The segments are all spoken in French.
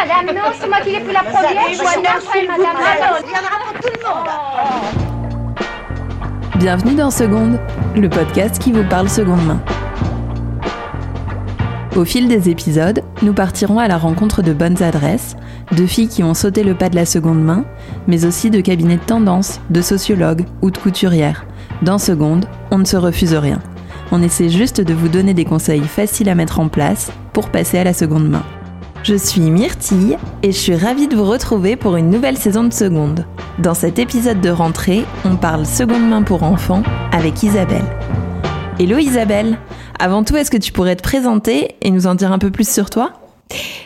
madame, non, c'est moi qui l'ai pris la première. Je suis après, madame. Il y en aura pour tout le monde. Bienvenue dans Seconde, le podcast qui vous parle seconde main. Au fil des épisodes, nous partirons à la rencontre de bonnes adresses, de filles qui ont sauté le pas de la seconde main, mais aussi de cabinets de tendance, de sociologues ou de couturières. Dans Seconde, on ne se refuse rien. On essaie juste de vous donner des conseils faciles à mettre en place pour passer à la seconde main. Je suis Myrtille et je suis ravie de vous retrouver pour une nouvelle saison de seconde. Dans cet épisode de rentrée, on parle seconde main pour enfants avec Isabelle. Hello Isabelle Avant tout, est-ce que tu pourrais te présenter et nous en dire un peu plus sur toi?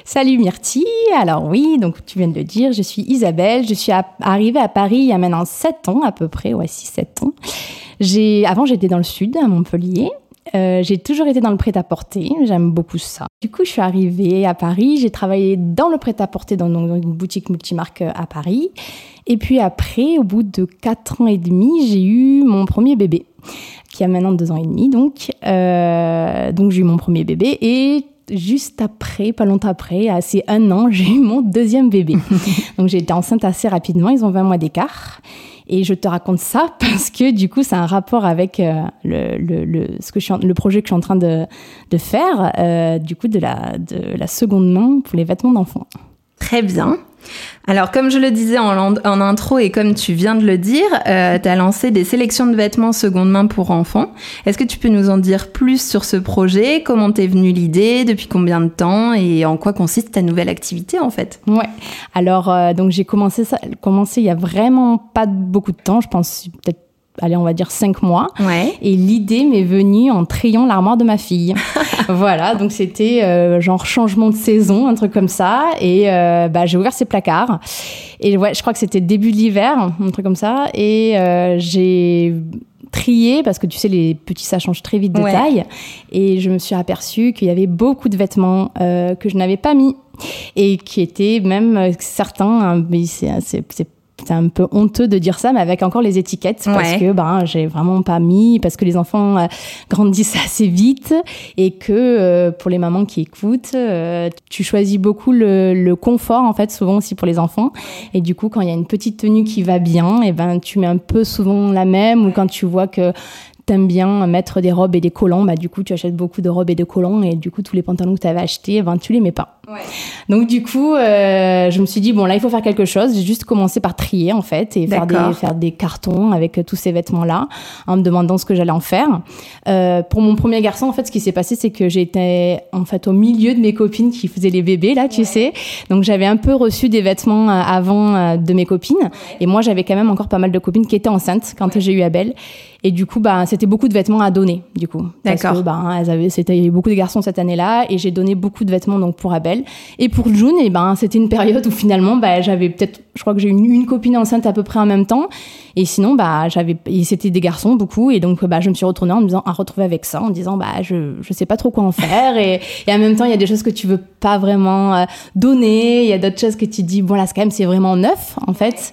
Salut Myrtille, alors oui, donc tu viens de le dire, je suis Isabelle, je suis arrivée à Paris il y a maintenant 7 ans à peu près, ouais 6-7 ans. Avant j'étais dans le sud, à Montpellier, Euh, j'ai toujours été dans le prêt-à-porter, j'aime beaucoup ça. Du coup je suis arrivée à Paris, j'ai travaillé dans le prêt-à-porter dans, une boutique multimarque euh, à Paris. Et puis après, au bout de 4 ans et demi, j'ai eu mon premier bébé, qui a maintenant 2 ans et demi donc. Euh, donc j'ai eu mon premier bébé et juste après, pas longtemps après, à ces un an, j'ai eu mon deuxième bébé. Donc j'ai été enceinte assez rapidement, ils ont 20 mois d'écart. Et je te raconte ça parce que du coup, c'est un rapport avec euh, le, le, le, ce que je suis en- le projet que je suis en train de, de faire, euh, du coup, de la, de la seconde main pour les vêtements d'enfants. Très bien. Alors, comme je le disais en, intro et comme tu viens de le dire, euh, tu as lancé des sélections de vêtements seconde main pour enfants. Est-ce que tu peux nous en dire plus sur ce projet? Comment t'es venue l'idée? Depuis combien de temps? Et en quoi consiste ta nouvelle activité en fait? Ouais. Alors, euh, donc j'ai commencé ça, commencé il y a vraiment pas beaucoup de temps, je pense peut-être, allez, on va dire cinq mois. Ouais. Et l'idée m'est venue en triant l'armoire de ma fille. voilà, donc c'était euh, genre changement de saison, un truc comme ça. Et euh, bah, j'ai ouvert ses placards. Et ouais, je crois que c'était début de l'hiver, un truc comme ça. Et euh, j'ai trié parce que tu sais les petits ça change très vite de Ouais. taille et je me suis aperçue qu'il y avait beaucoup de vêtements euh, que je n'avais pas mis et qui étaient même certains hein, mais c'est c'est un peu honteux de dire ça, mais avec encore les étiquettes, parce Ouais. que ben j'ai vraiment pas mis, parce que les enfants euh, grandissent assez vite et que euh, pour les mamans qui écoutent, euh, tu choisis beaucoup le, le confort en fait, souvent aussi pour les enfants. Et du coup, quand il y a une petite tenue qui va bien, et ben tu mets un peu souvent la même, ou quand tu vois que t'aimes bien mettre des robes et des collants, bah du coup tu achètes beaucoup de robes et de collants et du coup tous les pantalons que tu avais achetés, ben tu les mets pas. Donc du coup, euh, je me suis dit bon là il faut faire quelque chose. J'ai juste commencé par trier en fait et faire des, D'accord. faire des cartons avec euh, tous ces vêtements là, en me demandant ce que j'allais en faire. Euh, pour mon premier garçon en fait, ce qui s'est passé c'est que j'étais en fait au milieu de mes copines qui faisaient les bébés là, tu sais. Donc j'avais un peu reçu des vêtements euh, avant euh, de mes copines et moi j'avais quand même encore pas mal de copines qui étaient enceintes quand j'ai eu Abel. Et du coup, bah, c'était beaucoup de vêtements à donner, du coup. Parce D'accord. que, bah, elles avaient, c'était, il y avait beaucoup de garçons cette année-là, et j'ai donné beaucoup de vêtements, donc, pour Abel. Et pour June, et ben, c'était une période où finalement, bah, j'avais peut-être, je crois que j'ai une, une copine enceinte à peu près en même temps. Et sinon, bah, j'avais, c'était des garçons, beaucoup. Et donc, bah, je me suis retournée en me disant, à retrouver avec ça, en disant, bah, je, je sais pas trop quoi en faire. et, et en même temps, il y a des choses que tu veux pas vraiment euh, donner. Il y a d'autres choses que tu dis, bon, là, c'est quand même, c'est vraiment neuf, en fait.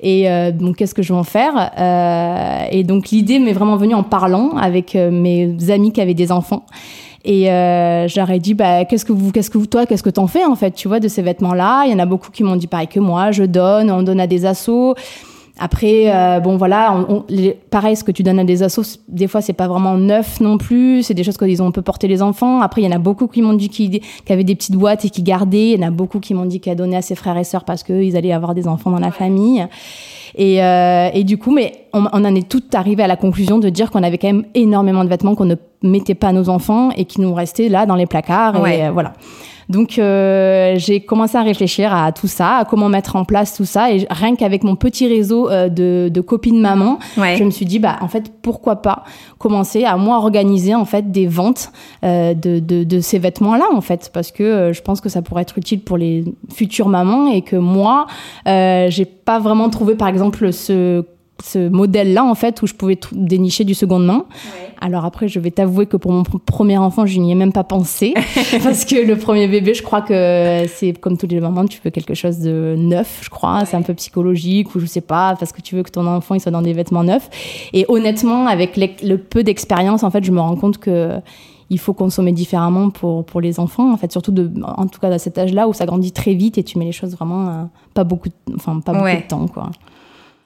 Et euh, donc, qu'est-ce que je vais en faire? Euh, Et donc, l'idée m'est vraiment venue en parlant avec euh, mes amis qui avaient des enfants. Et euh, ai dit, bah, qu'est-ce que vous, qu'est-ce que vous, toi, qu'est-ce que t'en fais en fait, tu vois, de ces vêtements-là? Il y en a beaucoup qui m'ont dit pareil que moi. Je donne, on donne à des assos. Après, euh, bon voilà, on, on- les- pareil, ce que tu donnes à des assos, des fois c'est pas vraiment neuf non plus. C'est des choses qu'ils ont peut porter les enfants. Après, il y en a beaucoup qui m'ont dit qu'ils qui avaient des petites boîtes et qui gardaient. Il y en a beaucoup qui m'ont dit qu'ils donnaient à ses frères et sœurs parce qu'ils allaient avoir des enfants dans la famille. Et, euh, et du coup, mais on, on en est toutes arrivé à la conclusion de dire qu'on avait quand même énormément de vêtements qu'on ne mettait pas à nos enfants et qui nous restaient là dans les placards. Ouais. Et euh, voilà. Donc euh, j'ai commencé à réfléchir à tout ça, à comment mettre en place tout ça. Et rien qu'avec mon petit réseau euh, de, de copines maman, Ouais. je me suis dit bah en fait pourquoi pas commencer à moi organiser en fait des ventes euh, de, de, de ces vêtements là en fait parce que euh, je pense que ça pourrait être utile pour les futures mamans et que moi euh, j'ai pas vraiment trouvé par exemple ce ce modèle-là, en fait, où je pouvais dénicher du seconde main. Alors après, je vais t'avouer que pour mon pr- premier enfant, je n'y ai même pas pensé. parce que le premier bébé, je crois que c'est comme tous les mamans, tu veux quelque chose de neuf, je crois. C'est un peu psychologique ou je sais pas, parce que tu veux que ton enfant, il soit dans des vêtements neufs. Et honnêtement, avec les- le peu d'expérience, en fait, je me rends compte que il faut consommer différemment pour, pour les enfants, en fait, surtout de, en tout cas à cet âge-là où ça grandit très vite et tu mets les choses vraiment euh, pas beaucoup, enfin pas beaucoup de temps, quoi.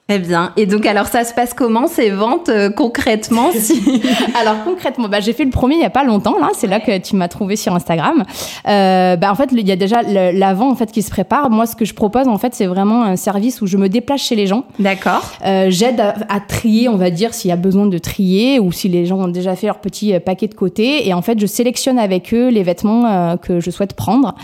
Très bien. Et donc, alors, ça se passe comment ces ventes euh, concrètement si... Alors concrètement, bah, j'ai fait le premier il y a pas longtemps là, c'est là que tu m'as trouvé sur Instagram. Euh, bah, en fait, il y a déjà l'avant en fait qui se prépare. Moi, ce que je propose en fait, c'est vraiment un service où je me déplace chez les gens. D'accord. Euh, J'aide à, à trier, on va dire, s'il y a besoin de trier ou si les gens ont déjà fait leur petit paquet de côté. Et en fait, je sélectionne avec eux les vêtements que je souhaite prendre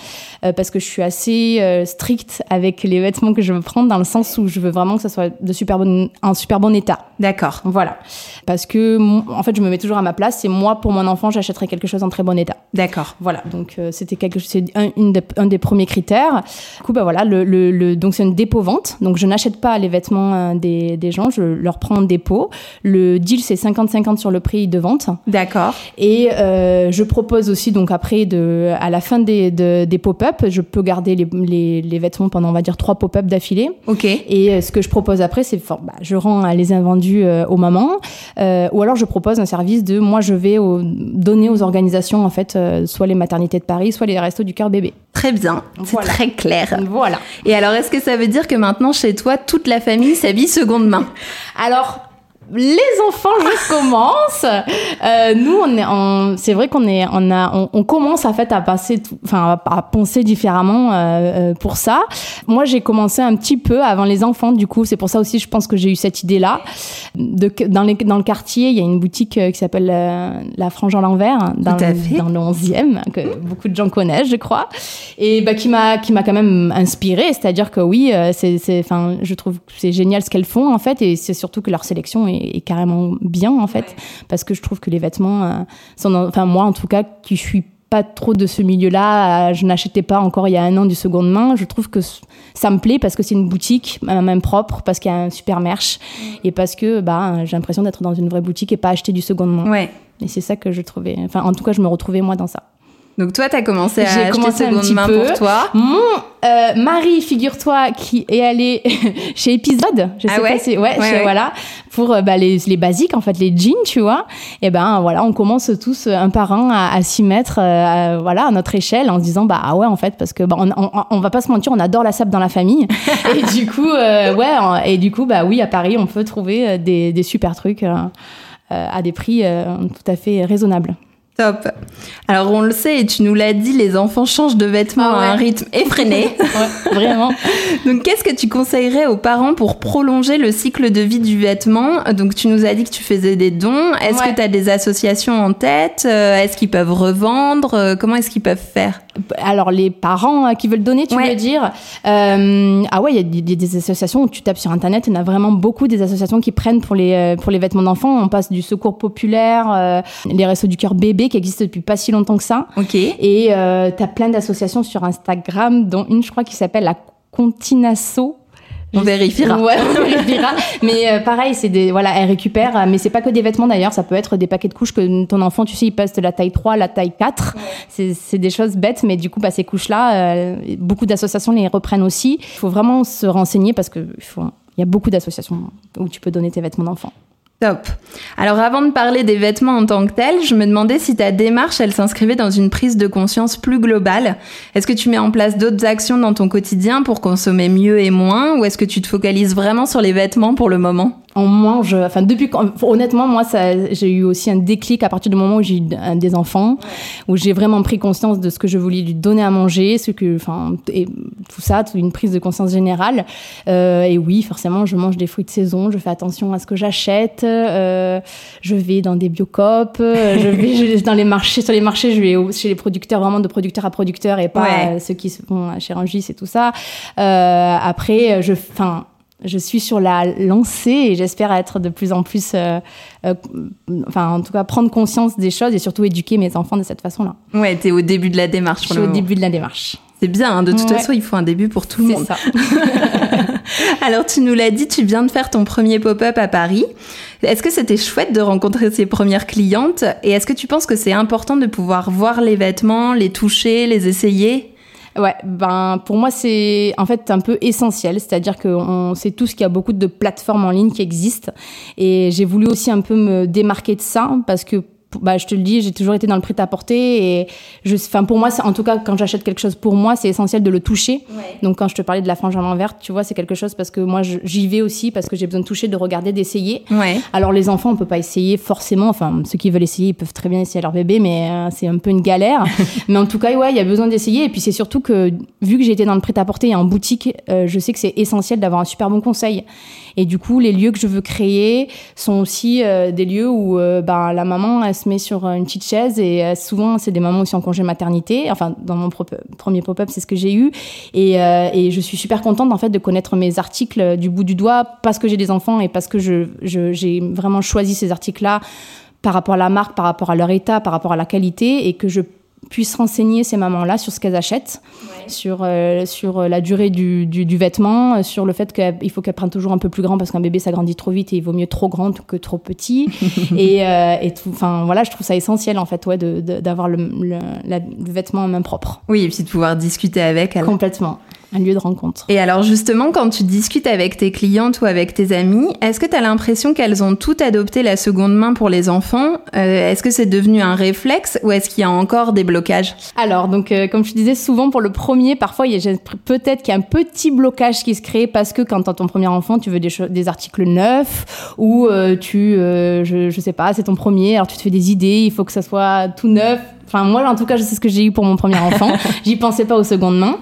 parce que je suis assez stricte avec les vêtements que je veux prendre dans le sens où je veux vraiment que ça soit de super bon, en super bon état. D'accord. Voilà. Parce que, en fait, je me mets toujours à ma place et moi, pour mon enfant, j'achèterais quelque chose en très bon état. D'accord. Voilà. Donc, euh, c'était quelque c'est un, des- un des premiers critères. Du coup, bah voilà, le, le, le- donc c'est une dépôt-vente. Donc, je n'achète pas les vêtements euh, des, des gens, je leur prends en dépôt. Le deal, c'est 50-50 sur le prix de vente. D'accord. Et euh, je propose aussi, donc après, de, à la fin des, de- des pop-up, je peux garder les, les, les vêtements pendant, on va dire, trois pop-up d'affilée. Ok. Et ce que je propose après, c'est fort, bah, je rends les invendus euh, aux mamans, euh, ou alors je propose un service de moi je vais au- donner aux organisations en fait, euh, soit les maternités de Paris, soit les restos du cœur bébé. Très bien. C'est Voilà. très clair. Voilà. Et alors, est-ce que ça veut dire que maintenant, chez toi, toute la famille s'habille seconde main? Alors. Les enfants, je commence. Euh, nous, on est, on- c'est vrai qu'on est, on a, on, on commence en fait à passer, enfin, à, penser différemment euh, euh, pour ça. Moi, j'ai commencé un petit peu avant les enfants. Du coup, c'est pour ça aussi, je pense que j'ai eu cette idée-là. De, dans, les, dans le quartier, il y a une boutique euh, qui s'appelle euh, La Frange en l'envers, hein, dans, le- dans le 11e, que beaucoup de gens connaissent, je crois, et bah, qui m'a, qui m'a quand même inspirée. C'est-à-dire que oui, c'est, enfin, je trouve que c'est génial ce qu'elles font en fait, et c'est surtout que leur sélection est, est carrément bien en fait, parce que je trouve que les vêtements euh, sont, enfin moi en tout cas, qui suis pas trop de ce milieu-là, euh, je n'achetais pas encore il y a un an du seconde main. Je trouve que ça me plaît parce que c'est une boutique, euh, même propre, parce qu'il y a un super merch, et parce que bah, j'ai l'impression d'être dans une vraie boutique et pas acheter du seconde main. Ouais. Et c'est ça que je trouvais. Enfin, en tout cas, je me retrouvais moi dans ça. Donc, toi, t'as commencé à acheter commencé un seconde petit main peu. pour toi. Mon euh, mari, figure-toi, qui est allé chez Épisode, je Ah sais ouais pas si, ouais, Ouais, chez- ouais. voilà, pour euh, bah, les, les basiques, en fait, les jeans, tu vois. Et ben voilà, on commence tous euh, un par un à, à s'y mettre, euh, à- voilà, à notre échelle, en se disant bah ah ouais, en fait, parce que bah, on, on, on va pas se mentir, on adore la sable dans la famille. et du coup, euh, ouais, et du coup, bah oui, à Paris, on peut trouver des, des super trucs à des prix tout à fait raisonnables. Top. Alors, on le sait, et tu nous l'as dit, les enfants changent de vêtements Ah ouais. à un rythme effréné. Ouais, vraiment. Donc, qu'est-ce que tu conseillerais aux parents pour prolonger le cycle de vie du vêtement? Donc, tu nous as dit que tu faisais des dons. Est-ce Ouais. que tu as des associations en tête? Euh, Est-ce qu'ils peuvent revendre? Euh, Comment est-ce qu'ils peuvent faire? Alors les parents euh, qui veulent donner, tu Ouais. veux dire Euh, Ah ouais, il y a des, associations où tu tapes sur internet, il y en a vraiment beaucoup des associations qui prennent pour les euh, pour les vêtements d'enfants. On passe du Secours populaire, euh, les Restos du cœur bébé qui existent depuis pas si longtemps que ça. Ok. Et euh, t'as plein d'associations sur Instagram, dont une je crois qui s'appelle la Continasso. On vérifiera. Ouais, on vérifiera. Mais euh, pareil, c'est des voilà, elle récupère, euh, mais c'est pas que des vêtements d'ailleurs, ça peut être des paquets de couches que ton enfant, tu sais, il passe de la taille 3 à la taille 4. C'est c'est des choses bêtes, mais du coup, bah, ces couches-là, euh, beaucoup d'associations les reprennent aussi. Il faut vraiment se renseigner parce que il faut- il y a beaucoup d'associations où tu peux donner tes vêtements d'enfant. Top. Alors avant de parler des vêtements en tant que tels, je me demandais si ta démarche, elle s'inscrivait dans une prise de conscience plus globale. Est-ce que tu mets en place d'autres actions dans ton quotidien pour consommer mieux et moins ou est-ce que tu te focalises vraiment sur les vêtements pour le moment? On mange, enfin depuis quand, honnêtement moi ça, j'ai eu aussi un déclic à partir du moment où j'ai eu des enfants, où j'ai vraiment pris conscience de ce que je voulais lui donner à manger, ce que, enfin et tout ça, toute une prise de conscience générale. Euh, et oui, forcément, je mange des fruits de saison, je fais attention à ce que j'achète, euh, je vais dans des biocopes, euh, je vais je- dans les marchés, sur les marchés, je vais chez les producteurs vraiment de producteur à producteur et pas Ouais. euh, ceux qui se font chez Rungis et tout ça. Euh, après, je, enfin je suis sur la lancée et j'espère être de plus en plus, euh, euh, enfin en tout cas prendre conscience des choses et surtout éduquer mes enfants de cette façon-là. Ouais, t'es au début de la démarche. Je suis au début de la démarche. C'est bien, hein, de toute Ouais. façon, il faut un début pour tout le C'est monde. ça. Alors tu nous l'as dit, tu viens de faire ton premier pop-up à Paris. Est-ce que c'était chouette de rencontrer ces premières clientes? Et est-ce que tu penses que c'est important de pouvoir voir les vêtements, les toucher, les essayer? Ouais, ben pour moi c'est en fait un peu essentiel, c'est-à-dire qu'on sait tous qu'il y a beaucoup de plateformes en ligne qui existent. Et j'ai voulu aussi un peu me démarquer de ça parce que bah, je te le dis, j'ai toujours été dans le prêt-à-porter et je, enfin, pour moi, en tout cas, quand j'achète quelque chose pour moi, c'est essentiel de le toucher. Donc, quand je te parlais de la frange à main verte, tu vois, c'est quelque chose parce que moi, j'y vais aussi parce que j'ai besoin de toucher, de regarder, d'essayer. Ouais. Alors, les enfants, on peut pas essayer forcément. Enfin, ceux qui veulent essayer, ils peuvent très bien essayer à leur bébé, mais euh, c'est un peu une galère. mais en tout cas, ouais, il y a besoin d'essayer. Et puis, c'est surtout que, vu que j'ai été dans le prêt-à-porter et en boutique, euh, je sais que c'est essentiel d'avoir un super bon conseil. Et du coup, les lieux que je veux créer sont aussi euh, des lieux où ben, la maman, elle se met sur une petite chaise et euh, souvent, c'est des mamans aussi en congé maternité. Enfin, dans mon premier pop-up, c'est ce que j'ai eu. Et, euh, et je suis super contente en fait de connaître mes articles du bout du doigt parce que j'ai des enfants et parce que je, je- j'ai vraiment choisi ces articles-là par rapport à la marque, par rapport à leur état, par rapport à la qualité et que je puisse renseigner ces mamans-là sur ce qu'elles achètent, sur, euh, sur la durée du, du, du vêtement, euh, sur le fait qu'il faut qu'elles prennent toujours un peu plus grand parce qu'un bébé ça grandit trop vite et il vaut mieux trop grand que trop petit. et euh, et tout, enfin voilà, je trouve ça essentiel en fait ouais, de- de- d'avoir le, le, le vêtement en main propre. Oui, et puis de pouvoir discuter avec elle. Complètement. Un lieu de rencontre. Et alors justement, quand tu discutes avec tes clientes ou avec tes amis, est-ce que tu as l'impression qu'elles ont toutes adopté la seconde main pour les enfants? Euh, Est-ce que c'est devenu un réflexe ou est-ce qu'il y a encore des blocages? Alors, donc, euh, comme je disais, souvent pour le premier, parfois, il y a peut-être qu'il y a un petit blocage qui se crée parce que quand t'as ton premier enfant, tu veux des, articles neufs ou euh, tu, euh, je, je sais pas, c'est ton premier, alors tu te fais des idées, il faut que ça soit tout neuf. Enfin, moi, en tout cas, je sais ce que j'ai eu pour mon premier enfant. J'y pensais pas aux secondes mains.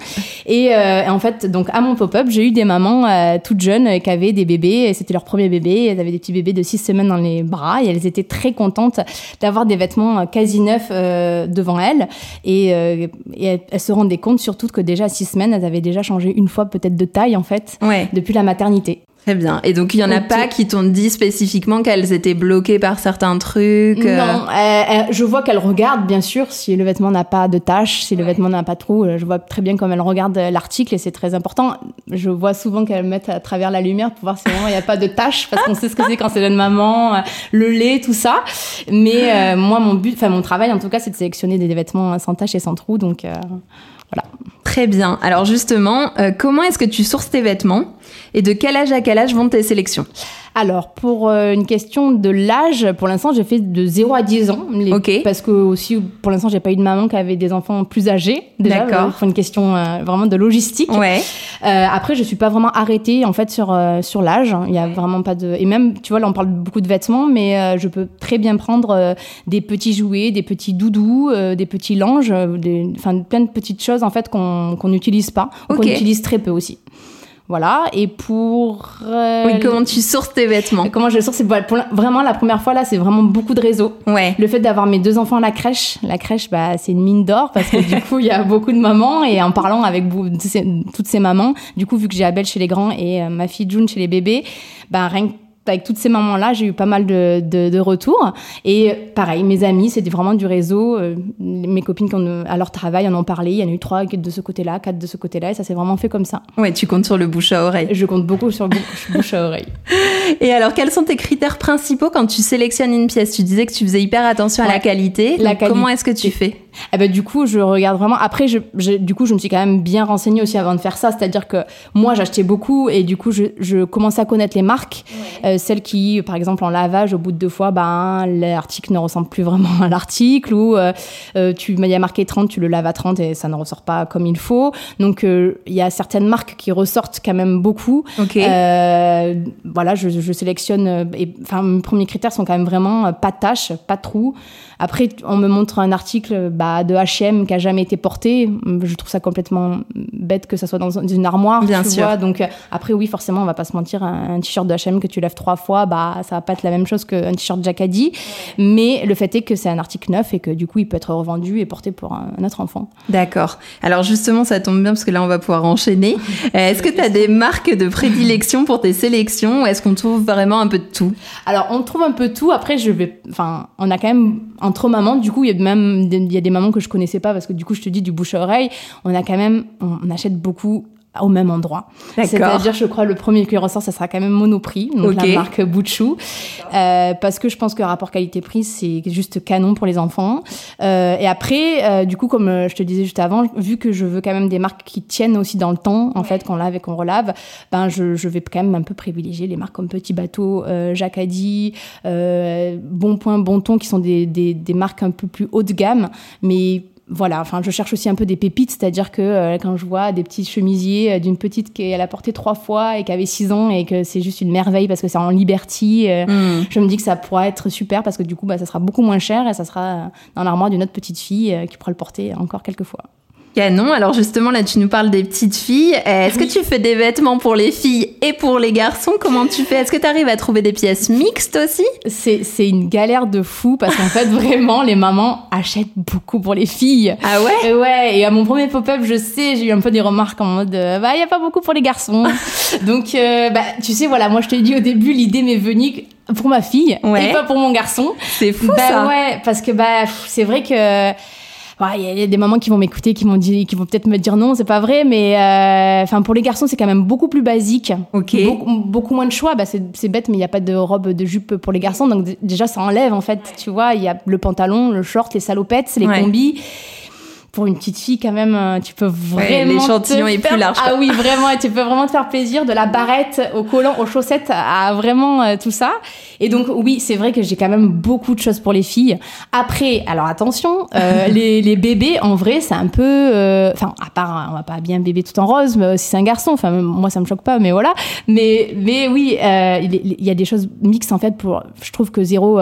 Et, euh, et en fait, donc à mon pop-up, j'ai eu des mamans euh, toutes jeunes euh, qui avaient des bébés. et C'était leur premier bébé. Elles avaient des petits bébés de 6 semaines dans les bras et elles étaient très contentes d'avoir des vêtements euh, quasi neufs euh, devant elles. Et, euh, et elles, elles se rendaient compte surtout que déjà à 6 semaines, elles avaient déjà changé une fois peut-être de taille en fait Ouais, depuis la maternité. Très bien. Et donc il y en a pas qui t'ont dit spécifiquement qu'elles étaient bloquées par certains trucs euh, Non, euh, euh, je vois qu'elle regarde, bien sûr, si le vêtement n'a pas de taches, si le vêtement n'a pas de trou. euh, Je vois très bien comme elle regarde euh, l'article et c'est très important. Je vois souvent qu'elle met à travers la lumière pour voir si vraiment il n'y a pas de taches parce qu'on sait ce que c'est quand c'est jeune maman, le lait, tout ça. Mais euh, moi, mon but, enfin mon travail en tout cas, c'est de sélectionner des vêtements sans taches et sans trous. Donc euh, Très bien. Alors justement, euh, comment est-ce que tu sources tes vêtements? Et de quel âge à quel âge vont tes sélections Alors, pour euh, une question de l'âge, pour l'instant, j'ai fait de 0 à 10 ans. Les-. Parce que aussi, pour l'instant, j'ai pas eu de maman qui avait des enfants plus âgés. D'accord. euh, pour une question euh, vraiment de logistique. Ouais. Euh, après, je suis pas vraiment arrêtée en fait sur euh, sur l'âge. Il y a vraiment pas de et même tu vois là on parle beaucoup de vêtements, mais euh, je peux très bien prendre euh, des petits jouets, des petits doudous, euh, des petits langes, des enfin plein de petites choses en fait qu'on qu'on n'utilise pas, ou qu'on utilise très peu aussi. Voilà. Et pour euh, Oui, comment tu sources tes vêtements Comment je sors C'est pour la- vraiment la première fois là, c'est vraiment beaucoup de réseaux. Ouais. Le fait d'avoir mes deux enfants à la crèche, la crèche, bah, c'est une mine d'or parce que du coup, il y a beaucoup de mamans et en parlant avec toutes ces mamans, du coup, vu que j'ai Abel chez les grands et euh, ma fille June chez les bébés, bah, rien que avec toutes ces mamans-là, j'ai eu pas mal de, de, de retours. Et pareil, mes amis, c'était vraiment du réseau. Euh, mes copines, qui ont- à leur travail, en ont parlé. Il y en a eu trois de ce côté-là, quatre de ce côté-là, et ça s'est vraiment fait comme ça. Ouais, tu comptes sur le bouche à oreille. Je compte beaucoup sur le bouche, bouche à oreille. Et alors, quels sont tes critères principaux quand tu sélectionnes une pièce? Tu disais que tu faisais hyper attention à la qualité. La Donc, Comment est-ce que tu fais? Eh ben, du coup, je regarde vraiment. Après, je, je- du coup, je me suis quand même bien renseignée aussi avant de faire ça. C'est-à-dire que moi, j'achetais beaucoup et du coup, je, je commençais à connaître les marques. Euh, celles qui, par exemple, en lavage, au bout de deux fois, ben, l'article ne ressemble plus vraiment à l'article ou euh, euh, tu, il y a marqué 30, tu le laves à 30 et ça ne ressort pas comme il faut. Donc, euh, il y a certaines marques qui ressortent quand même beaucoup. Ok. Euh, voilà, je, je sélectionne. enfin, mes premiers critères sont quand même vraiment pas de taches, pas de trous. Après, on me montre un article bah, de H&M qui a jamais été porté. Je trouve ça complètement bête que ça soit dans une armoire. Bien tu sûr. vois. Donc euh, après, oui, forcément, on va pas se mentir. Un, un t-shirt de H&M que tu lèves trois fois, bah ça va pas être la même chose qu'un t-shirt Jacadi. Mais le fait est que c'est un article neuf et que du coup, il peut être revendu et porté pour un, un autre enfant. D'accord. Alors justement, ça tombe bien parce que là, on va pouvoir enchaîner. Euh, Est-ce que tu as des marques de prédilection pour tes sélections ou est-ce qu'on trouve vraiment un peu de tout? Alors, on trouve un peu tout. Après, je vais, enfin, on a quand même entre mamans. Du coup, il y a même, il y a des mamans que je connaissais pas parce que du coup, je te dis du bouche à oreille. On a quand même, on achète beaucoup au même endroit. C'est-à-dire, je crois, le premier qui ressort, ça sera quand même Monoprix, donc Ok. la marque Bouchou, euh, parce que je pense que rapport qualité-prix, c'est juste canon pour les enfants. Euh, et après, euh, du coup, comme euh, je te disais juste avant, vu que je veux quand même des marques qui tiennent aussi dans le temps, en fait, qu'on lave et qu'on relave, ben je, je vais quand même un peu privilégier les marques comme Petit Bateau, euh, Jacadi, euh, Bon Point, Bon Ton, qui sont des, des, des marques un peu plus haut de gamme, mais voilà, enfin, je cherche aussi un peu des pépites, c'est-à-dire que euh, quand je vois des petits chemisiers euh, d'une petite qui elle a porté trois fois et qui avait six ans et que c'est juste une merveille parce que c'est en Liberty, euh, Hmm. je me dis que ça pourra être super parce que du coup, bah, ça sera beaucoup moins cher et ça sera dans l'armoire d'une autre petite fille qui pourra le porter encore quelques fois. Canon. Alors justement, là, tu nous parles des petites filles. Euh, Est-ce que tu fais des vêtements pour les filles et pour les garçons? Comment tu fais? Est-ce que tu arrives à trouver des pièces mixtes aussi? C'est une galère de fou parce qu'en fait, vraiment, les mamans achètent beaucoup pour les filles. Ah ouais? Et ouais, et à mon premier pop-up, je sais, j'ai eu un peu des remarques en mode, euh, bah, il y a pas beaucoup pour les garçons. Donc, euh, bah, tu sais, voilà, moi, je te dis au début, l'idée m'est venue pour ma fille Ouais. et pas pour mon garçon. C'est fou bah ça. ouais, parce que bah, c'est vrai que. Ouais, Il y a des mamans qui vont m'écouter, qui vont dire, qui vont peut-être me dire non, c'est pas vrai, mais euh, enfin pour les garçons c'est quand même beaucoup plus basique, Ok. beaucoup, beaucoup moins de choix. Bah c'est bête, mais il n'y a pas de robe de jupe pour les garçons, donc déjà ça enlève en fait. Tu vois, il y a le pantalon, le short, les salopettes, les Ouais. combis. Pour une petite fille, quand même, euh, tu peux vraiment. l'échantillon est plus large, quoi. Ah oui, vraiment, et tu peux vraiment te faire plaisir de la barrette au collant, aux chaussettes, à vraiment euh, tout ça. Et donc, oui, c'est vrai que j'ai quand même beaucoup de choses pour les filles. Après, alors attention, euh, les, les bébés, en vrai, c'est un peu. euh, Enfin, à part, hein, on va pas bien bébé tout en rose, mais si c'est un garçon, enfin, moi, ça me choque pas, mais voilà. Mais, mais oui, euh, il il y a des choses mixtes, en fait, pour. Je trouve que zéro.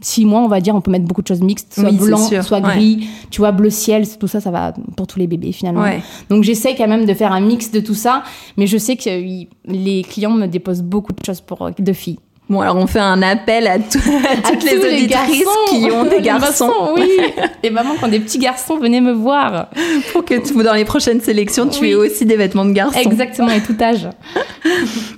Six mois, on va dire, on peut mettre beaucoup de choses mixtes, soit Oui, blanc, soit ouais. gris, tu vois, bleu ciel, tout ça, ça va pour tous les bébés finalement. Ouais. Donc j'essaie quand même de faire un mix de tout ça, mais je sais que les clients me déposent beaucoup de choses pour euh, de filles. Bon, alors on fait un appel à, tout- à toutes À les auditrices garçons. qui ont des Les garçons oui. Et maman, quand des petits garçons, venez me voir. pour que tu- dans les prochaines sélections, tu Oui. aies aussi des vêtements de garçons. Exactement, et tout âge.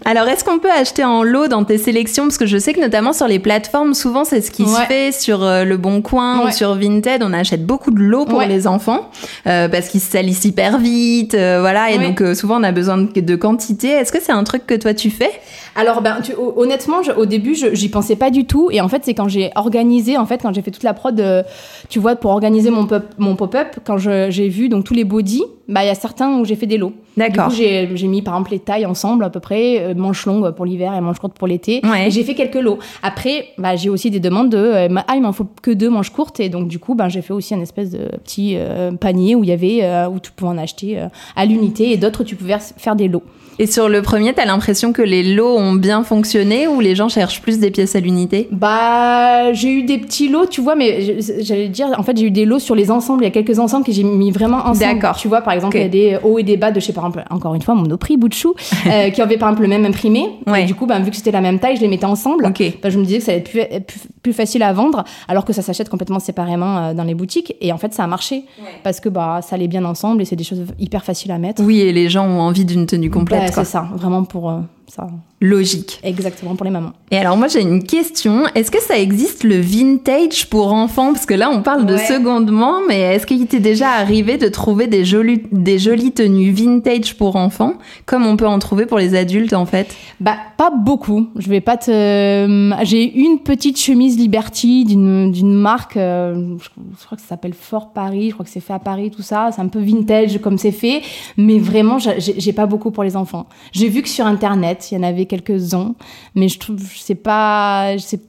Alors, est-ce qu'on peut acheter en lot dans tes sélections? Parce que je sais que notamment sur les plateformes, souvent c'est ce qui se fait sur euh, Le Bon Coin ou sur Vinted. On achète beaucoup de lots pour Ouais. les enfants euh, parce qu'ils se salissent hyper vite, euh, voilà. Et donc souvent on a besoin de, de quantité. Est-ce que c'est un truc que toi tu fais? Alors, ben, tu- honnêtement, je- au début, j'y pensais pas du tout. Et en fait, c'est quand j'ai organisé, en fait, quand j'ai fait toute la prod, euh, tu vois, pour organiser mon pop- mon pop-up, quand j'ai vu donc tous les body, bah, il y a certains où j'ai fait des lots. D'accord. J'ai mis par exemple les tailles ensemble à peu près, euh, manches longues pour l'hiver et manches courtes pour l'été. Ouais. J'ai fait quelques lots. Après, bah, j'ai aussi des demandes de euh, ah il m'en faut que deux manches courtes et donc du coup, bah, j'ai fait aussi un espèce de petit euh, panier où il y avait euh, où tu pouvais en acheter euh, à l'unité et d'autres tu pouvais faire des lots. Et sur le premier, t'as l'impression que les lots ont bien fonctionné ou les gens cherchent plus des pièces à l'unité Bah, j'ai eu des petits lots, tu vois, mais je- j'allais dire, en fait, j'ai eu des lots sur les ensembles. Il y a quelques ensembles que j'ai mis vraiment ensemble. D'accord. Tu vois, par exemple, Ok. il y a des hauts et des bas de chez, par exemple, encore une fois, Monoprix, bout de chou, euh, qui avaient, par exemple, le même imprimé. Ouais. Et du coup, bah, vu que c'était la même taille, je les mettais ensemble. Ok. Bah, je me disais que ça allait être plus, plus, plus facile à vendre, alors que ça s'achète complètement séparément euh, dans les boutiques. Et en fait, ça a marché. Parce que, bah, ça allait bien ensemble et c'est des choses hyper faciles à mettre. Oui, et les gens ont envie d'une tenue complète. Bah, quoi. c'est ça, vraiment pour euh, ça. Logique. Exactement, pour les mamans. Et alors moi j'ai une question. Est-ce que ça existe le vintage pour enfants? Parce que là on parle de secondement, mais est-ce qu'il t'est déjà arrivé de trouver des jolies, des jolies tenues vintage pour enfants, comme on peut en trouver pour les adultes en fait? Bah, pas beaucoup. Je vais pas te. euh, J'ai une petite chemise Liberty d'une d'une marque, euh, je, crois que ça s'appelle Fort Paris, je crois que c'est fait à Paris, tout ça. C'est un peu vintage comme c'est fait, mais vraiment, j'ai pas beaucoup pour les enfants. J'ai vu que sur Internet, il y en avait quelques-uns, mais je trouve, je sais pas. Je sais,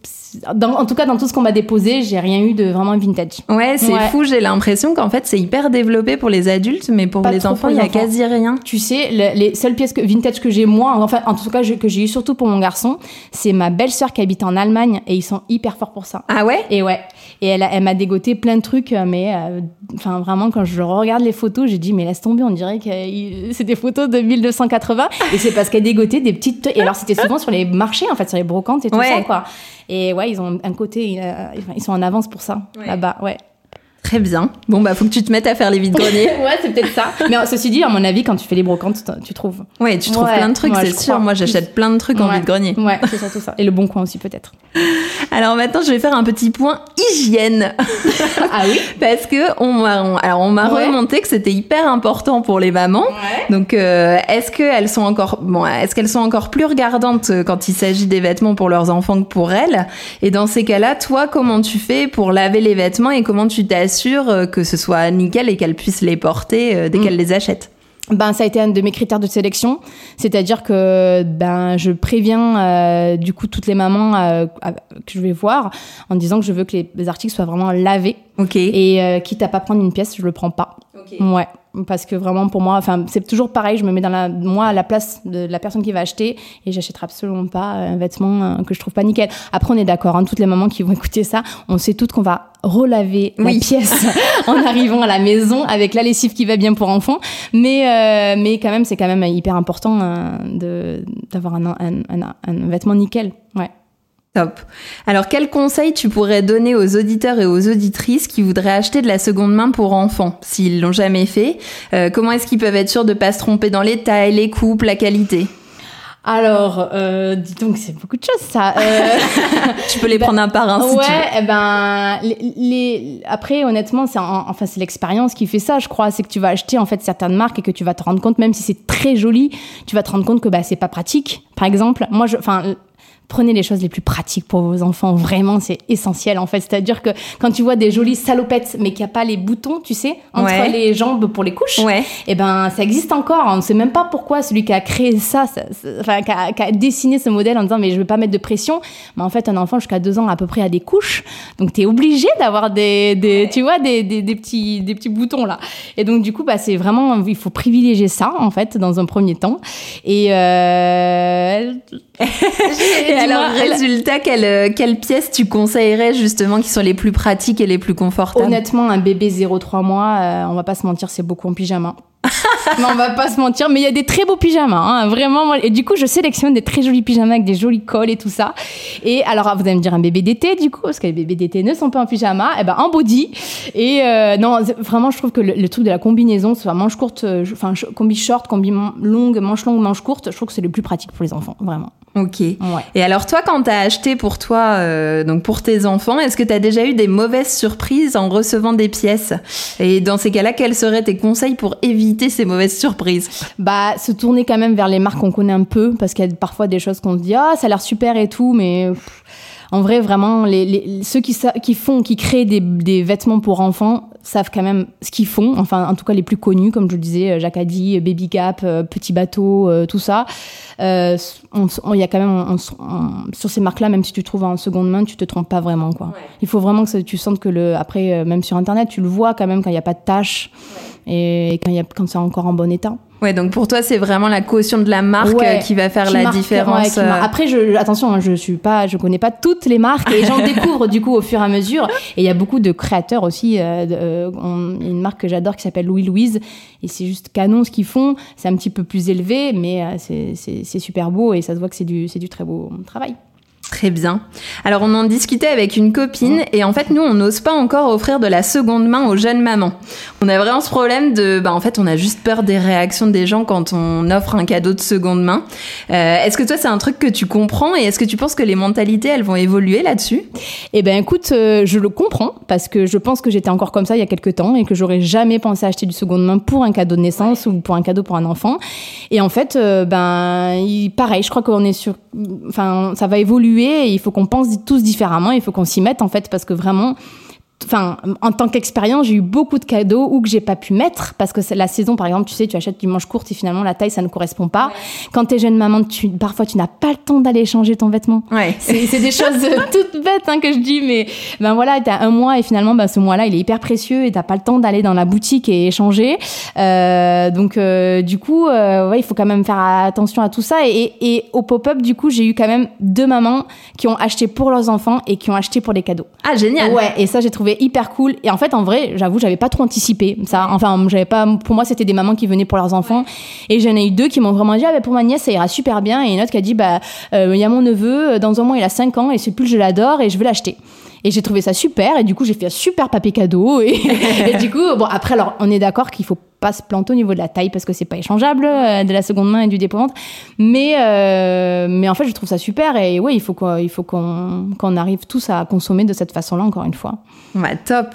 dans, en tout cas, dans tout ce qu'on m'a déposé, j'ai rien eu de vraiment vintage. Ouais, c'est Ouais. fou. J'ai l'impression qu'en fait c'est hyper développé pour les adultes, mais pour Pas les enfants il y a enfants. quasi rien. Tu sais, le- les seules pièces que, vintage que j'ai moi, enfin, en tout cas, je- que j'ai eu surtout pour mon garçon, c'est ma belle-sœur qui habite en Allemagne et ils sont hyper forts pour ça. Ah ouais? Et ouais, et elle, a- elle m'a dégoté plein de trucs, euh, mais euh, enfin vraiment quand je regarde les photos, j'ai dit mais laisse tomber, on dirait que c'est des photos de 1280 et c'est parce qu'elle dégotait des petites et alors c'était souvent sur les marchés en fait, sur les brocantes et tout Ouais. ça quoi. Et ouais, ils ont un côté, euh, ils sont en avance pour ça Ouais. là-bas, ouais. Très bien. Bon, bah, faut que tu te mettes à faire les vides-greniers. ouais, c'est peut-être ça. Mais euh, ceci dit, à mon avis, quand tu fais les brocantes, tu trouves. ouais, tu trouves Ouais, plein de trucs, ouais, c'est sûr. crois. Moi, j'achète plein de trucs en Ouais. vide-grenier. Ouais, c'est surtout ça. Et le bon coin aussi, peut-être. Alors maintenant, je vais faire un petit point hygiène. Ah oui Parce que on m'a, on- alors on m'a remonté que c'était hyper important pour les mamans. Donc, euh, est-ce qu'elles sont encore, bon, est-ce qu'elles sont encore plus regardantes euh, quand il s'agit des vêtements pour leurs enfants que pour elles? Et dans ces cas-là, toi, comment tu fais pour laver les vêtements et comment tu t'assures euh, que ce soit nickel et qu'elles puissent les porter euh, dès Mm. qu'elles les achètent. Ben, ça a été un de mes critères de sélection, c'est-à-dire que ben je préviens euh, du coup toutes les mamans euh, que je vais voir en disant que je veux que les, les articles soient vraiment lavés Ok. et euh, quitte à pas prendre une pièce, je le prends pas. Ouais, parce que vraiment pour moi, enfin c'est toujours pareil, je me mets dans la moi à la place de la personne qui va acheter et j'achèterai absolument pas un vêtement euh, que je trouve pas nickel. Après on est d'accord, hein, toutes les mamans qui vont écouter ça, on sait toutes qu'on va relaver Oui. la pièce en arrivant à la maison avec la lessive qui va bien pour enfants, mais euh, mais quand même c'est quand même hyper important euh, de d'avoir un, un, un, un vêtement nickel. Ouais. Top. Alors, quel conseil tu pourrais donner aux auditeurs et aux auditrices qui voudraient acheter de la seconde main pour enfants, s'ils l'ont jamais fait? Euh, Comment est-ce qu'ils peuvent être sûrs de pas se tromper dans les tailles, les coupes, la qualité? Alors, euh, dis donc, c'est beaucoup de choses ça. Euh, Tu peux les Bah, prendre un par un si ouais, tu veux. eh ben, les, les- après, honnêtement, c'est en- enfin c'est l'expérience qui fait ça, je crois. C'est que tu vas acheter en fait certaines marques et que tu vas te rendre compte, même si c'est très joli, tu vas te rendre compte que bah c'est pas pratique. Par exemple, moi, je, enfin. Prenez les choses les plus pratiques pour vos enfants, vraiment, c'est essentiel en fait. C'est-à-dire que quand tu vois des jolies salopettes, mais qu'il n'y a pas les boutons, tu sais, entre Ouais. les jambes pour les couches, Ouais. eh ben, ça existe encore. On ne sait même pas pourquoi celui qui a créé ça, ça- ça- enfin, qui a, qui a dessiné ce modèle en disant mais je veux pas mettre de pression. Mais en fait, un enfant jusqu'à deux ans à peu près a des couches, donc tu es obligé d'avoir des, des tu vois, des, des, des petits, des petits boutons là. Et donc du coup, bah, c'est vraiment, il faut privilégier ça en fait dans un premier temps. Et, euh... Et alors, résultat, quelle, euh, quelle pièce tu conseillerais justement qui sont les plus pratiques et les plus confortables? Honnêtement, un bébé 0-3 mois, euh, on va pas se mentir, c'est beaucoup en pyjama. non, on va pas se mentir, mais il y a des très beaux pyjamas, hein, vraiment. moi- Et du coup, je sélectionne des très jolis pyjamas avec des jolis cols et tout ça. Et alors, vous allez me dire un bébé d'été, du coup, parce que les bébés d'été ne sont pas en pyjama, et ben en body. Et euh, non, vraiment, je trouve que le, le truc de la combinaison, soit manche courte, euh, enfin combi short, combi longue, manche longue, manche courte, je trouve que c'est le plus pratique pour les enfants, vraiment. Ok. Ouais. Et alors toi, quand t'as acheté pour toi, euh, donc pour tes enfants, est-ce que t'as déjà eu des mauvaises surprises en recevant des pièces? Et dans ces cas-là, quels seraient tes conseils pour éviter ces mauvaises surprises Bah, se tourner quand même vers les marques qu'on connaît un peu, parce qu'il y a parfois des choses qu'on se dit, ah, ça a l'air super et tout, mais en vrai, vraiment, les, les- ceux qui, font, qui créent des, des vêtements pour enfants savent quand même ce qu'ils font. Enfin, en tout cas, les plus connus, comme je le disais, Jacadi, Baby Gap, euh, Petit Bateau, euh, tout ça. Euh, on- on- Il y a quand même, on- on- sur ces marques-là, même si tu trouves en seconde main, tu te trompes pas vraiment, quoi. Il faut vraiment que ça- tu sentes que le, après, euh, même sur Internet, tu le vois quand même quand il n'y a pas de taches et quand, y a, quand c'est encore en bon état. Ouais, donc pour toi, c'est vraiment la caution de la marque Ouais, euh, qui va faire qui la marque- différence. ouais, euh, Après, je, attention, hein, je suis pas, je connais pas toutes les marques et j'en découvre du coup au fur et à mesure. Et il y a beaucoup de créateurs aussi. euh, euh, on- une marque que j'adore qui s'appelle Louis Louise et c'est juste canon ce qu'ils font. C'est un petit peu plus élevé, mais c'est super beau et ça se voit que c'est du, c'est du très beau travail. Très bien. Alors on en discutait avec une copine et en fait nous on n'ose pas encore offrir de la seconde main aux jeunes mamans. On a vraiment ce problème de, bah en fait on a juste peur des réactions des gens quand on offre un cadeau de seconde main. Euh, est-ce que toi c'est un truc que tu comprends et est-ce que tu penses que les mentalités elles vont évoluer là-dessus? Eh ben écoute, euh, je le comprends parce que je pense que j'étais encore comme ça il y a quelques temps et que j'aurais jamais pensé acheter du seconde main pour un cadeau de naissance ou pour un cadeau pour un enfant. Et en fait, euh, ben il- pareil, je crois qu'on est sur, enfin ça va évoluer. Et il faut qu'on pense tous différemment. Il faut qu'on s'y mette en fait parce que vraiment. Enfin, en tant qu'expérience, j'ai eu beaucoup de cadeaux ou que j'ai pas pu mettre parce que la saison, par exemple, tu sais, tu achètes du manche courte et finalement la taille ça ne correspond pas. Quand t'es jeune maman, tu, parfois tu n'as pas le temps d'aller changer ton vêtement. Ouais. C'est des choses toutes bêtes hein, que je dis, mais ben voilà, t'as un mois et finalement, ben, ce mois-là, il est hyper précieux et t'as pas le temps d'aller dans la boutique et échanger. Euh, donc, euh, du coup, euh, ouais, il faut quand même faire attention à tout ça. Et, et au pop-up, du coup, j'ai eu quand même deux mamans qui ont acheté pour leurs enfants et qui ont acheté pour des cadeaux. Ah génial. Ouais, et ça j'ai trouvé hyper cool. Et en fait, en vrai, j'avoue, j'avais pas trop anticipé ça. Enfin, j'avais pas. Pour moi, c'était des mamans qui venaient pour leurs enfants. Et j'en ai eu deux qui m'ont vraiment dit, ah, bah, pour ma nièce, ça ira super bien. Et une autre qui a dit, bah, euh, il y a mon neveu, dans un mois, il a 5 ans et ce pull, je l'adore et je veux l'acheter. Et j'ai trouvé ça super. Et du coup, j'ai fait un super papier cadeau. Et, et du coup, bon, après, alors, on est d'accord qu'il faut pas se planter au niveau de la taille parce que c'est pas échangeable euh, de la seconde main et du dépôt-vente. Mais, euh, mais en fait, je trouve ça super. Et ouais, il faut qu'on, il faut qu'on, qu'on arrive tous à consommer de cette façon-là, encore une fois. Ouais, top.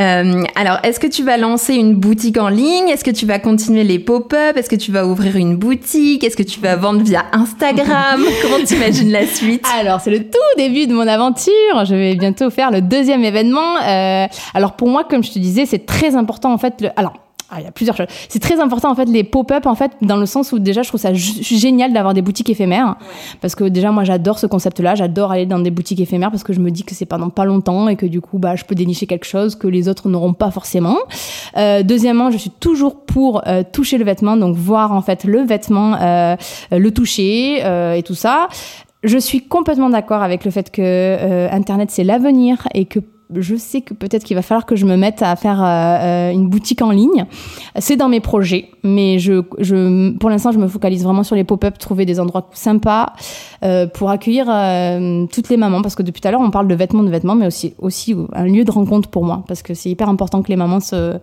Euh, alors, est-ce que tu vas lancer une boutique en ligne? Est-ce que tu vas continuer les pop-up? Est-ce que tu vas ouvrir une boutique? Est-ce que tu vas vendre via Instagram? Comment tu imagines la suite? Alors, c'est le tout début de mon aventure. Je vais bientôt faire le deuxième événement. Euh, alors, pour moi, comme je te disais, c'est très important en fait. Le... Alors, ah, il y a plusieurs choses. C'est très important en fait les pop-up en fait dans le sens où déjà je trouve ça génial d'avoir des boutiques éphémères parce que déjà moi j'adore ce concept-là, j'adore aller dans des boutiques éphémères parce que je me dis que c'est pendant pas longtemps et que du coup bah je peux dénicher quelque chose que les autres n'auront pas forcément. Euh, deuxièmement, je suis toujours pour euh, toucher le vêtement donc voir en fait le vêtement, euh, le toucher et tout ça. Je suis complètement d'accord avec le fait que euh, Internet c'est l'avenir et que je sais que peut-être qu'il va falloir que je me mette à faire euh, une boutique en ligne. C'est dans mes projets, mais je, je, pour l'instant, je me focalise vraiment sur les pop-up, trouver des endroits sympas euh, pour accueillir euh, toutes les mamans. Parce que depuis tout à l'heure, on parle de vêtements, de vêtements, mais aussi, aussi un lieu de rencontre pour moi. Parce que c'est hyper important que les mamans, se,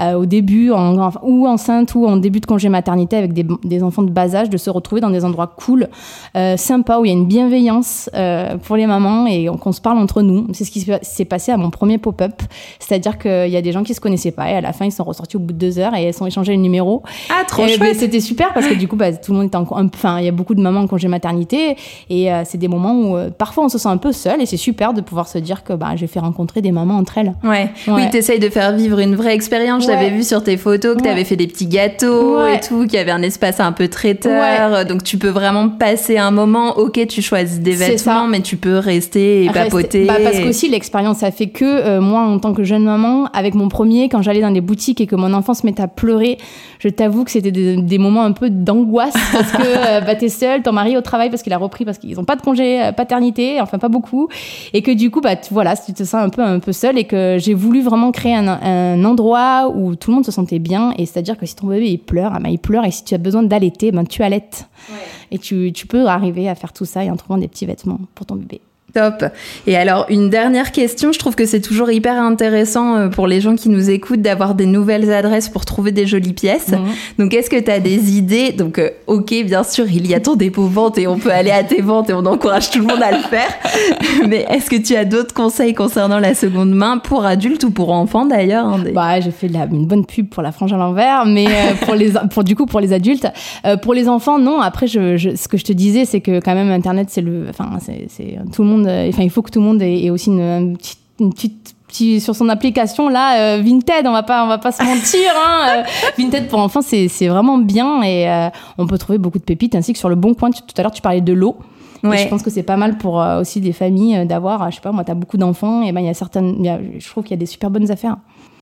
euh, au début, en, ou enceintes ou en début de congé maternité avec des, des, enfants de bas âge, de se retrouver dans des endroits cool, euh, sympas, où il y a une bienveillance euh, pour les mamans et qu'on se parle entre nous. C'est ce qui s'est passé à mon premier pop-up. C'est-à-dire qu'il y a des gens qui se connaissaient pas et à la fin, ils sont ressortis au bout de deux heures et elles ont échangé le numéro. Ah, trop et, chouette ben, C'était super parce que du coup, bah, tout le monde était en... Enfin, il y a beaucoup de mamans en congé maternité et euh, c'est des moments où euh, parfois on se sent un peu seul et c'est super de pouvoir se dire que bah, j'ai fait rencontrer des mamans entre elles. Ouais. ouais. Oui, t'essayes de faire vivre une vraie expérience. Ouais. J'avais vu sur tes photos que ouais. t'avais fait des petits gâteaux et tout, qu'il y avait un espace un peu traiteur. Donc tu peux vraiment passer un moment. Ok, tu choisis des vêtements, mais tu peux rester et Rester. papoter. Bah, parce qu'aussi l'expérience, fait que euh, moi, en tant que jeune maman, avec mon premier, quand j'allais dans des boutiques et que mon enfant se mettait à pleurer, je t'avoue que c'était des, des, moments un peu d'angoisse parce que euh, bah, t'es seule, ton mari au travail parce qu'il a repris parce qu'ils ont pas de congé euh, paternité, enfin pas beaucoup, et que du coup, bah tu, voilà, tu te sens un peu un peu seule et que j'ai voulu vraiment créer un, un, endroit où tout le monde se sentait bien et c'est-à-dire que si ton bébé il pleure, ah, bah, il pleure et si tu as besoin d'allaiter, ben tu allaites ouais. et tu, tu peux arriver à faire tout ça et en trouvant des petits vêtements pour ton bébé. Top. Et alors, une dernière question, je trouve que c'est toujours hyper intéressant euh, pour les gens qui nous écoutent d'avoir des nouvelles adresses pour trouver des jolies pièces. Mmh. Donc, est-ce que tu as des idées? Donc, euh, ok, bien sûr, il y a ton dépôt vente et on peut aller à tes ventes et on encourage tout le monde à le faire. Mais est-ce que tu as d'autres conseils concernant la seconde main pour adultes ou pour enfants d'ailleurs hein, des... Bah, j'ai fait la, une bonne pub pour la frange à l'envers, mais euh, pour les, pour du coup pour les adultes, euh, pour les enfants, non. Après, je, je, ce que je te disais, c'est que quand même Internet, c'est le, enfin, c'est tout le monde enfin il faut que tout le monde ait, ait aussi une, une, petite, une petite petit, sur son application là euh, Vinted on va pas on va pas se mentir hein, euh, Vinted pour enfants c'est vraiment bien et euh, on peut trouver beaucoup de pépites ainsi que sur le bon coin tu, tout à l'heure tu parlais de l'eau Ouais. je pense que c'est pas mal pour euh, aussi des familles d'avoir, je sais pas, moi, t'as beaucoup d'enfants, et ben il y a certaines, y a, je trouve qu'il y a des super bonnes affaires.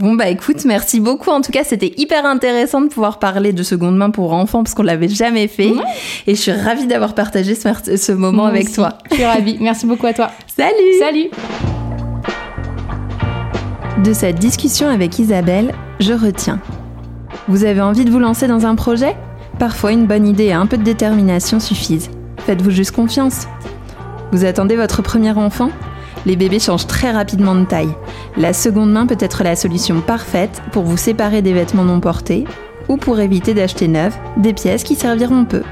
Bon bah écoute, merci beaucoup. En tout cas, c'était hyper intéressant de pouvoir parler de seconde main pour enfants parce qu'on l'avait jamais fait. Ouais. Et je suis ravie d'avoir partagé ce, ce moment moi avec aussi. toi. Je suis ravie. Merci beaucoup à toi. Salut. Salut. De cette discussion avec Isabelle, je retiens. Vous avez envie de vous lancer dans un projet? Parfois, une bonne idée et un peu de détermination suffisent. Faites-vous juste confiance. Vous attendez votre premier enfant? Les bébés changent très rapidement de taille. La seconde main peut être la solution parfaite pour vous séparer des vêtements non portés ou pour éviter d'acheter neufs des pièces qui serviront peu.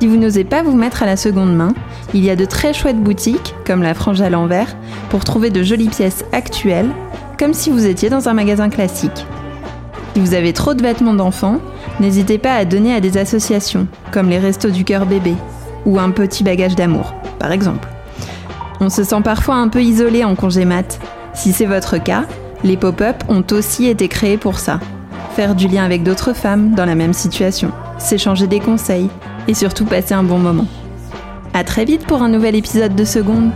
Si vous n'osez pas vous mettre à la seconde main, il y a de très chouettes boutiques, comme la Frange à l'envers, pour trouver de jolies pièces actuelles, comme si vous étiez dans un magasin classique. Si vous avez trop de vêtements d'enfants, n'hésitez pas à donner à des associations, comme les Restos du Cœur Bébé, ou un petit bagage d'amour, par exemple. On se sent parfois un peu isolé en congé mat. Si c'est votre cas, les pop-up ont aussi été créés pour ça. Faire du lien avec d'autres femmes dans la même situation, s'échanger des conseils et surtout passer un bon moment. À très vite pour un nouvel épisode de Seconde.